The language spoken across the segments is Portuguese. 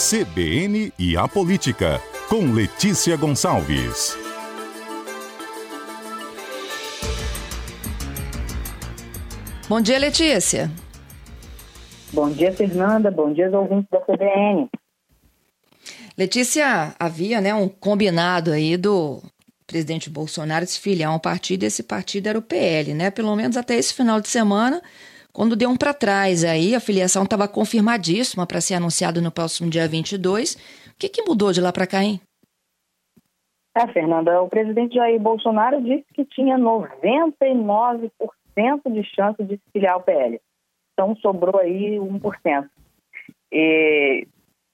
CBN e a Política, com Letícia Gonçalves. Bom dia, Letícia. Bom dia, Fernanda. Bom dia aos ouvintes da CBN. Letícia, havia né, um combinado aí do presidente Bolsonaro se filiar a um partido, e esse partido era o PL, né? Pelo menos até esse final de semana, quando deu um para trás aí, a filiação estava confirmadíssima para ser anunciada no próximo dia 22. O que, que mudou de lá para cá, hein? É, Fernanda, o presidente Jair Bolsonaro disse que tinha 99% de chance de se filiar ao PL. Então sobrou aí 1%. E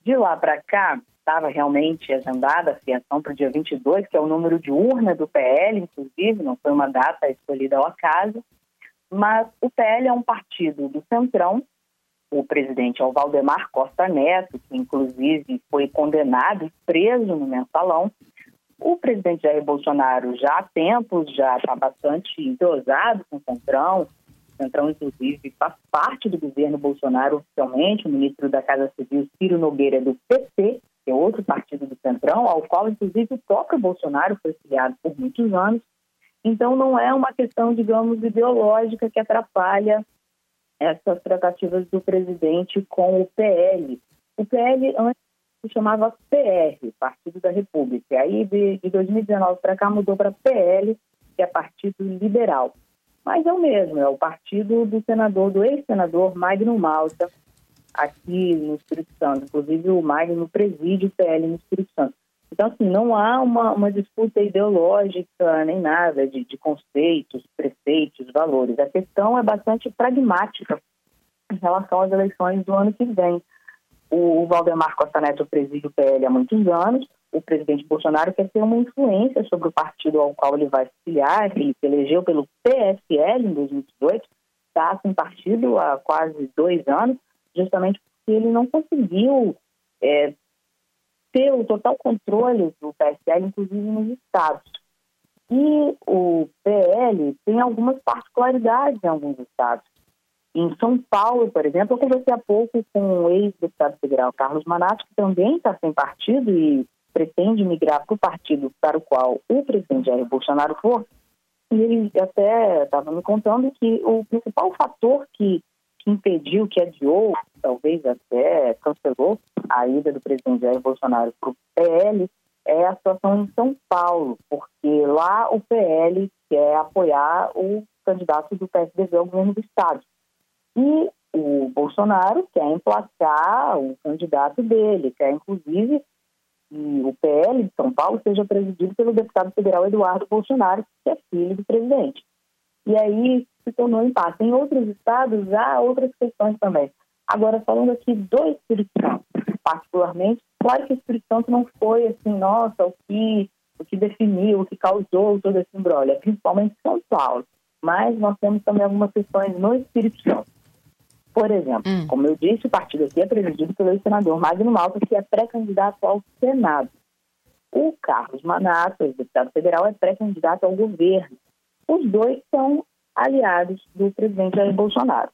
de lá para cá, estava realmente agendada a filiação para o dia 22, que é o número de urna do PL, inclusive, não foi uma data escolhida ao acaso. Mas o PL é um partido do Centrão. O presidente é o Valdemar Costa Neto, que inclusive foi condenado e preso no mensalão. O presidente Jair Bolsonaro já há tempos já está bastante entrosado com o Centrão. O Centrão, inclusive, faz parte do governo Bolsonaro oficialmente. O ministro da Casa Civil, Ciro Nogueira, é do PT, que é outro partido do Centrão, ao qual, inclusive, o próprio Bolsonaro foi filiado por muitos anos. Então, não é uma questão, digamos, ideológica que atrapalha essas tratativas do presidente com o PL. O PL antes se chamava PR, Partido da República. E aí, de, de 2019 para cá, mudou para PL, que é Partido Liberal. Mas é o mesmo, é o partido do senador, do ex-senador Magno Malta, aqui no Espírito Santo. Inclusive, o Magno preside o PL no Espírito Santo. Então, assim, não há uma, uma disputa ideológica nem nada de, de conceitos, preceitos, valores. A questão é bastante pragmática em relação às eleições do ano que vem. O Valdemar Costa Neto preside o PL há muitos anos. O presidente Bolsonaro quer ter uma influência sobre o partido ao qual ele vai se filiar. Ele se elegeu pelo PSL em 2018, está sem partido há quase dois anos, justamente porque ele não conseguiu é, ter o total controle do PSL, inclusive nos estados. E o PL tem algumas particularidades em alguns estados. Em São Paulo, por exemplo, eu conversei há pouco com o ex-deputado federal Carlos Manato, que também está sem partido e pretende migrar para o partido para o qual o presidente Jair Bolsonaro for. E ele até estava me contando que o principal fator que impediu, que adiou, talvez até cancelou a ida do presidente Jair Bolsonaro para o PL, é a situação em São Paulo, porque lá o PL quer apoiar o candidato do PSDB ao governo do Estado. E o Bolsonaro quer emplacar o candidato dele, quer inclusive que o PL de São Paulo seja presidido pelo deputado federal Eduardo Bolsonaro, que é filho do presidente. E aí se tornou impasse. Em outros estados há outras questões também. Agora, falando aqui do Espírito Santo, particularmente, claro que o Espírito Santo não foi assim, nossa, o que, o que definiu, o que causou todo esse embrolho, é principalmente São Paulo. Mas nós temos também algumas questões no Espírito Santo. Por exemplo, hum. como eu disse, o partido aqui é presidido pelo senador Magno Malta, que é pré-candidato ao Senado. O Carlos Manato, deputado federal, é pré-candidato ao governo. Os dois são aliados do presidente Jair Bolsonaro.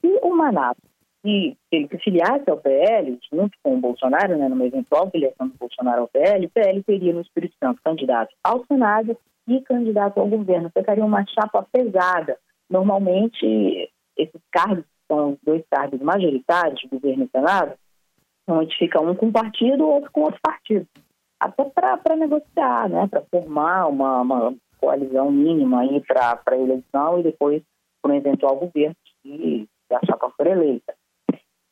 Se o Manato, se ele se filiasse ao PL, junto com o Bolsonaro, né, numa eventual filiação do Bolsonaro ao PL, o PL teria no Espírito Santo candidato ao Senado e candidato ao governo. Ficaria uma chapa pesada. Normalmente, esses cargos são dois cargos majoritários, governo e Senado, onde fica um com um partido, outro com outro partido. Até para negociar, né, para formar uma, uma coalizão mínima aí para a eleição e depois para um eventual governo se a chapa for eleita.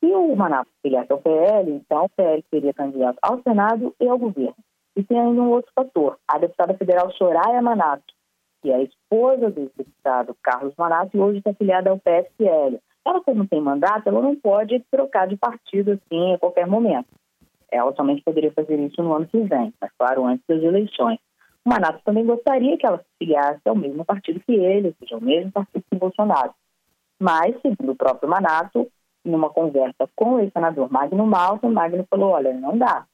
Se o Manaus filiasse ao PL, então o PL seria candidato ao Senado e ao governo. E tem ainda um outro fator. A deputada federal Soraya Manato, que é a esposa do deputado Carlos Manato e hoje está filiada ao PSL. Ela, como tem mandato, ela não pode trocar de partido assim a qualquer momento. Ela somente poderia fazer isso no ano que vem, mas claro, antes das eleições. O Manato também gostaria que ela se filiasse ao mesmo partido que ele, ou seja, ao mesmo partido que Bolsonaro. Mas, segundo o próprio Manato, numa conversa com o ex-senador Magno Malta, Magno falou, olha, não dá.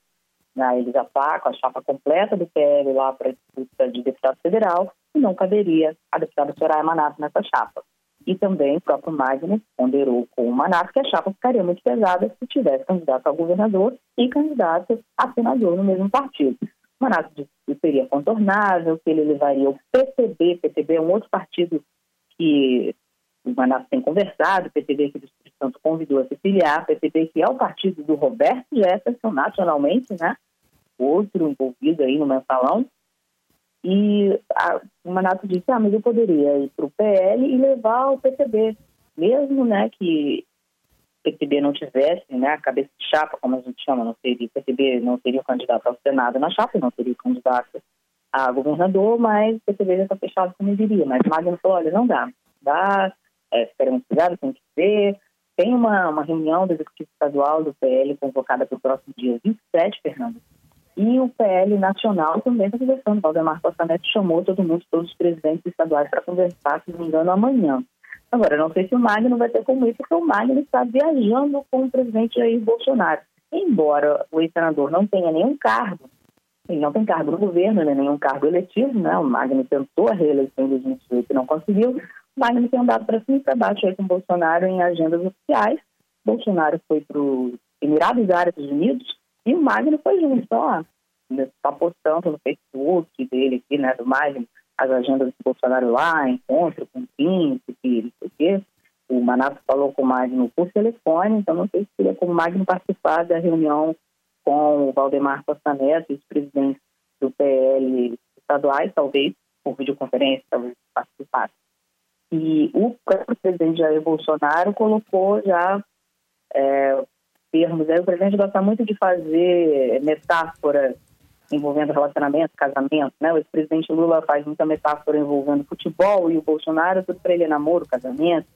Né, ele já está com a chapa completa do PL lá para a disputa de deputado federal e não caberia a deputada Soraya Manato nessa chapa. E também o próprio Magno ponderou com o Manato que a chapa ficaria muito pesada se tivesse candidato a governador e candidato a senador no mesmo partido. O Manato disse que seria contornável, que ele levaria o PTB, PTB é um outro partido que o Manato tem conversado, o PTB que o Espírito Santo convidou a se filiar, PTB que é o partido do Roberto Jefferson nacionalmente, né? Outro envolvido aí no mensalão. E a, o Manato disse, ah, mas eu poderia ir para o PL e levar o PTB, mesmo né, que o PTB não tivesse né, a cabeça de chapa, como a gente chama, não seria, o PTB não seria o candidato ao Senado na chapa, não seria o candidato a governador, mas o PTB já está fechado como viria. Mas Magno falou, olha, não dá, dá, é, esperamos cuidado, tem que ver. Tem uma, uma reunião do Executivo Estadual do PL convocada para o próximo dia 27, Fernando, e o PL Nacional também está conversando. Valdemar Costa Neto chamou todo mundo, todos os presidentes estaduais para conversar, se não me engano, amanhã. Agora, não sei se o Magno vai ter como ir, porque o Magno está viajando com o presidente Jair Bolsonaro. Embora o ex-senador não tenha nenhum cargo, ele não tem cargo no governo, nem nenhum cargo eletivo, né? O Magno tentou a reeleição em 2018 e não conseguiu. O Magno tem andado para cima e para baixo aí com o Bolsonaro em agendas oficiais. Bolsonaro foi para os Emirados Árabes Unidos, e o Magno foi junto, ó, está postando no Facebook dele aqui, né, do Magno, as agendas do Bolsonaro lá, encontro com o príncipe, não sei o quê. O Manato falou com o Magno por telefone, então não sei se seria como o Magno participar da reunião com o Valdemar Costa Neto e os presidentes do PL estaduais, talvez, por videoconferência, talvez participasse. E o próprio presidente Jair Bolsonaro colocou já é, termos. Aí o presidente gosta muito de fazer metáforas envolvendo relacionamento, casamento, né? O ex-presidente Lula faz muita metáfora envolvendo futebol e o Bolsonaro, tudo para ele é namoro, casamento.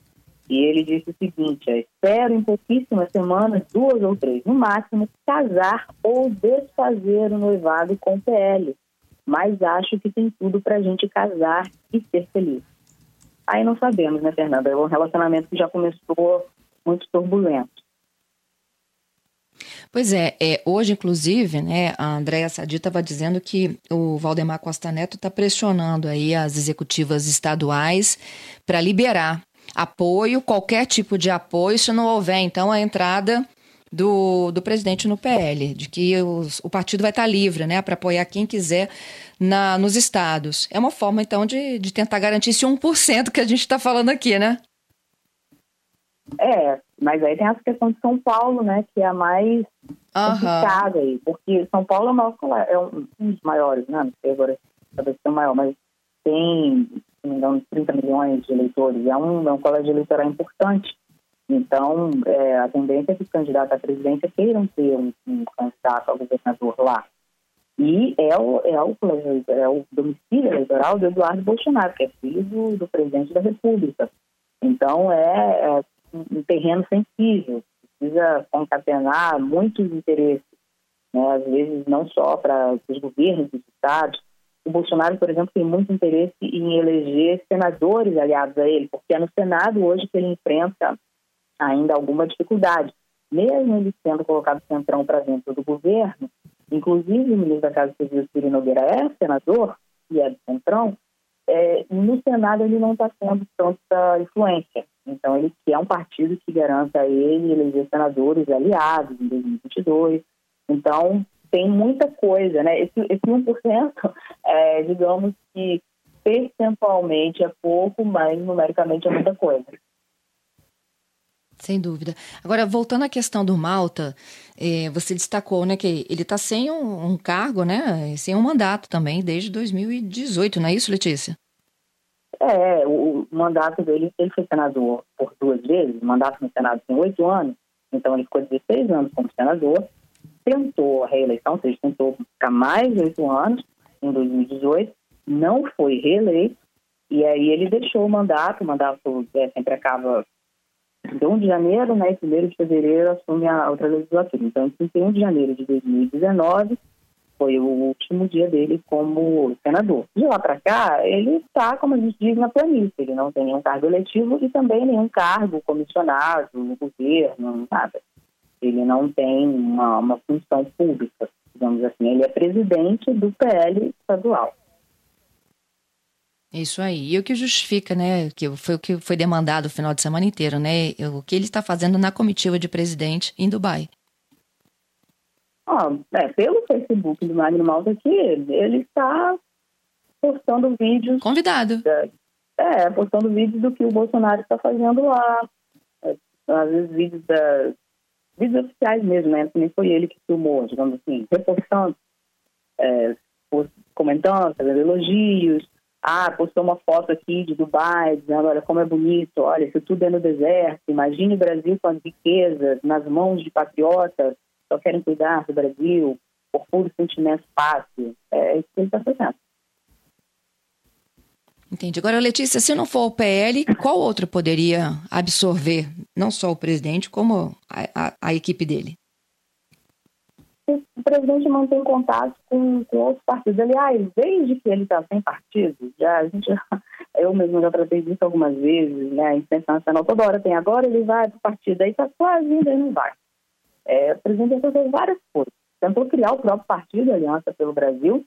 E ele disse o seguinte: espero em pouquíssimas semanas, duas ou três no máximo, casar ou desfazer o noivado com o PL. Mas acho que tem tudo para a gente casar e ser feliz. Aí não sabemos, né, Fernanda? É um relacionamento que já começou muito turbulento. Pois é, é, hoje, inclusive, né, a Andréa Sadi estava dizendo que o Valdemar Costa Neto está pressionando aí as executivas estaduais para liberar apoio, qualquer tipo de apoio, se não houver, então, a entrada do, do presidente no PL, de que os, o partido vai estar tá livre, né, para apoiar quem quiser na, nos estados. É uma forma, então, de, de tentar garantir esse 1% que a gente está falando aqui, né? É, mas aí tem essa questão de São Paulo, né, que é a mais uhum. complicada aí, porque São Paulo é, maior, é um, um dos maiores, né, não sei agora talvez seja maior, mas tem, se não me engano, 30 milhões de eleitores, é um, é um colégio eleitoral importante. Então, é, a tendência é que os candidatos à presidência queiram ter um, um candidato ao governador lá. E é o, é o, é o domicílio eleitoral do Eduardo Bolsonaro, que é filho do, do presidente da República. Então, é, é um terreno sensível, precisa concatenar muitos interesses, né? às vezes não só para os governos dos estados. O Bolsonaro, por exemplo, tem muito interesse em eleger senadores aliados a ele, porque é no Senado hoje que ele enfrenta ainda alguma dificuldade. Mesmo ele sendo colocado centrão para dentro do governo, inclusive o ministro da Casa Civil, Ciro Nogueira, é senador e é do centrão, é, no Senado ele não está tendo tanta influência. Então, ele quer um partido que garanta a ele eleger senadores aliados em 2022. Então, tem muita coisa, né? Esse, esse 1%, é, digamos que percentualmente é pouco, mas numericamente é muita coisa. Sem dúvida. Agora, voltando à questão do Malta, é, você destacou né, que ele está sem um, um, cargo, né, sem um mandato também, desde 2018, não é isso, Letícia? É, o, mandato dele, ele foi senador por duas vezes, o mandato no Senado tem oito anos, então ele ficou 16 anos como senador, tentou a reeleição, ou seja, tentou ficar mais oito anos em 2018, não foi reeleito, e aí ele deixou o mandato, o mandato é, sempre acaba de 1 de janeiro, né, e 1 de fevereiro assume a outra legislatura. Então, em 31 de janeiro de 2019, foi o último dia dele como senador. De lá para cá, ele está, como a gente diz, na planície. Ele não tem nenhum cargo eletivo e também nenhum cargo comissionado no governo, nada. Ele não tem uma, uma função pública, digamos assim. Ele é presidente do PL estadual. Isso aí. E o que justifica, né? Que foi o que foi demandado o final de semana inteiro, né? O que ele está fazendo na comitiva de presidente em Dubai. Ah, é, pelo Facebook do Magno Malta aqui, ele está postando vídeos. Convidado. É, é, postando vídeos do que o Bolsonaro está fazendo lá. É, às vezes vídeos da, vídeos oficiais mesmo, né? Nem foi ele que filmou, digamos assim, repostando, é, comentando, fazendo elogios. Ah, postou uma foto aqui de Dubai, dizendo, olha como é bonito, olha, isso tudo é no deserto, imagine o Brasil com as riquezas nas mãos de patriotas, só querem cuidar do Brasil, por puro sentimento fácil. É isso que ele está fazendo. Entendi. Agora, Letícia, se não for o PL, qual outro poderia absorver não só o presidente, como a, a, a equipe dele? O presidente mantém contato com, com outros partidos. Aliás, desde que ele está sem partido, já, a gente, eu mesmo já tratei disso algumas vezes, né? A imprensa nacional toda hora tem agora, ele vai para o partido, aí está quase indo, aí não vai. É, o presidente fazer várias coisas. Tentou criar o próprio partido, Aliança pelo Brasil,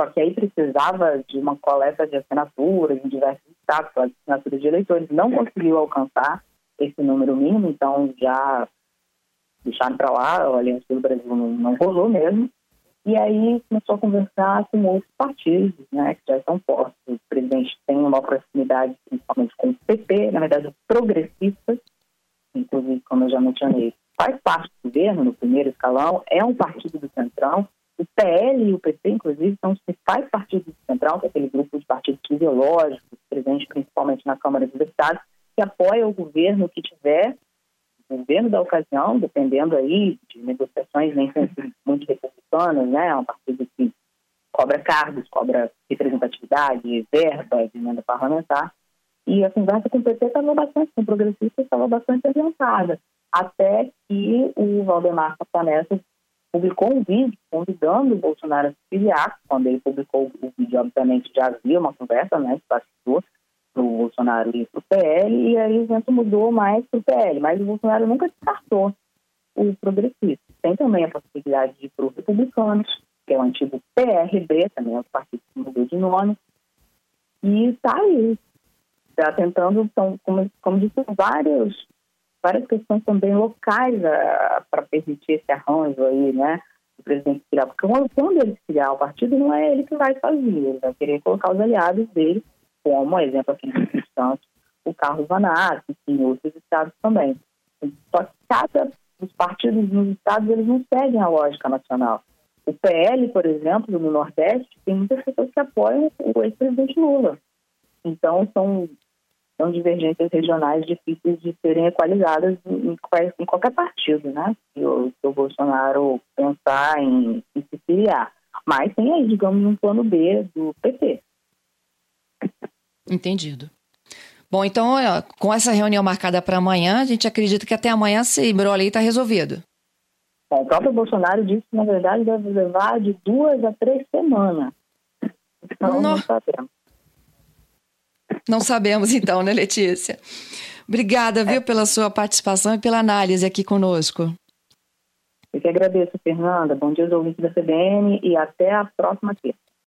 só que aí precisava de uma coleta de assinaturas em diversos estados, assinaturas de eleitores. Não conseguiu alcançar esse número mínimo, então já deixaram para lá, a Aliança pelo Brasil não, não rolou mesmo. E aí começou a conversar com outros partidos, né, que já estão postos. O presidente tem uma proximidade, principalmente com o PP, na verdade, progressistas, inclusive, como eu já mencionei, faz parte do governo, no primeiro escalão, é um partido do Centrão. O PL e o PT, inclusive, são os principais partidos do Centrão, que é aquele grupo de partidos ideológicos, presente principalmente na Câmara dos Deputados, que apoia o governo que tiver, o governo da ocasião, dependendo aí de negociações nem sempre muito republicanas, né? É um partido que cobra cargos, cobra representatividade, verba emenda parlamentar. E a conversa com o PT estava bastante, com o progressista estava bastante adiantada até que o Valdemar Castanessa publicou um vídeo convidando o Bolsonaro a se filiar. Quando ele publicou o vídeo, obviamente já havia uma conversa, né, que passou para o Bolsonaro ir para o PL, e aí o vento mudou mais para o PL, mas o Bolsonaro nunca descartou o progressista. Tem também a possibilidade de ir para os republicanos, que é o antigo PRB, também é o partido que mudou de nome, e está aí, está tentando, então, como, como disse, vários várias questões também locais uh, para permitir esse arranjo aí, né? O presidente criar, porque quando ele criar o partido, não é ele que vai fazer, ele vai querer colocar os aliados dele, como, exemplo, aqui no Espírito Santo, o Carlos Vanassi, em outros estados também. Só que cada os partidos nos estados eles não seguem a lógica nacional. O PL, por exemplo, no Nordeste, tem muitas pessoas que apoiam o ex-presidente Lula. Então, são são divergências regionais difíceis de serem equalizadas em, em qualquer partido, né? Se o, se o Bolsonaro pensar em, em se filiar. Mas tem aí, digamos, um plano B do PT. Entendido. Bom, então, com essa reunião marcada para amanhã, a gente acredita que até amanhã esse embrolho está resolvido. Bom, o próprio Bolsonaro disse que, na verdade, deve levar de duas a três semanas. Então, não sabemos. Não sabemos então, né, Letícia? Obrigada, viu, pela sua participação e pela análise aqui conosco. Eu que agradeço, Fernanda. Bom dia aos ouvintes da CBN e até a próxima quinta.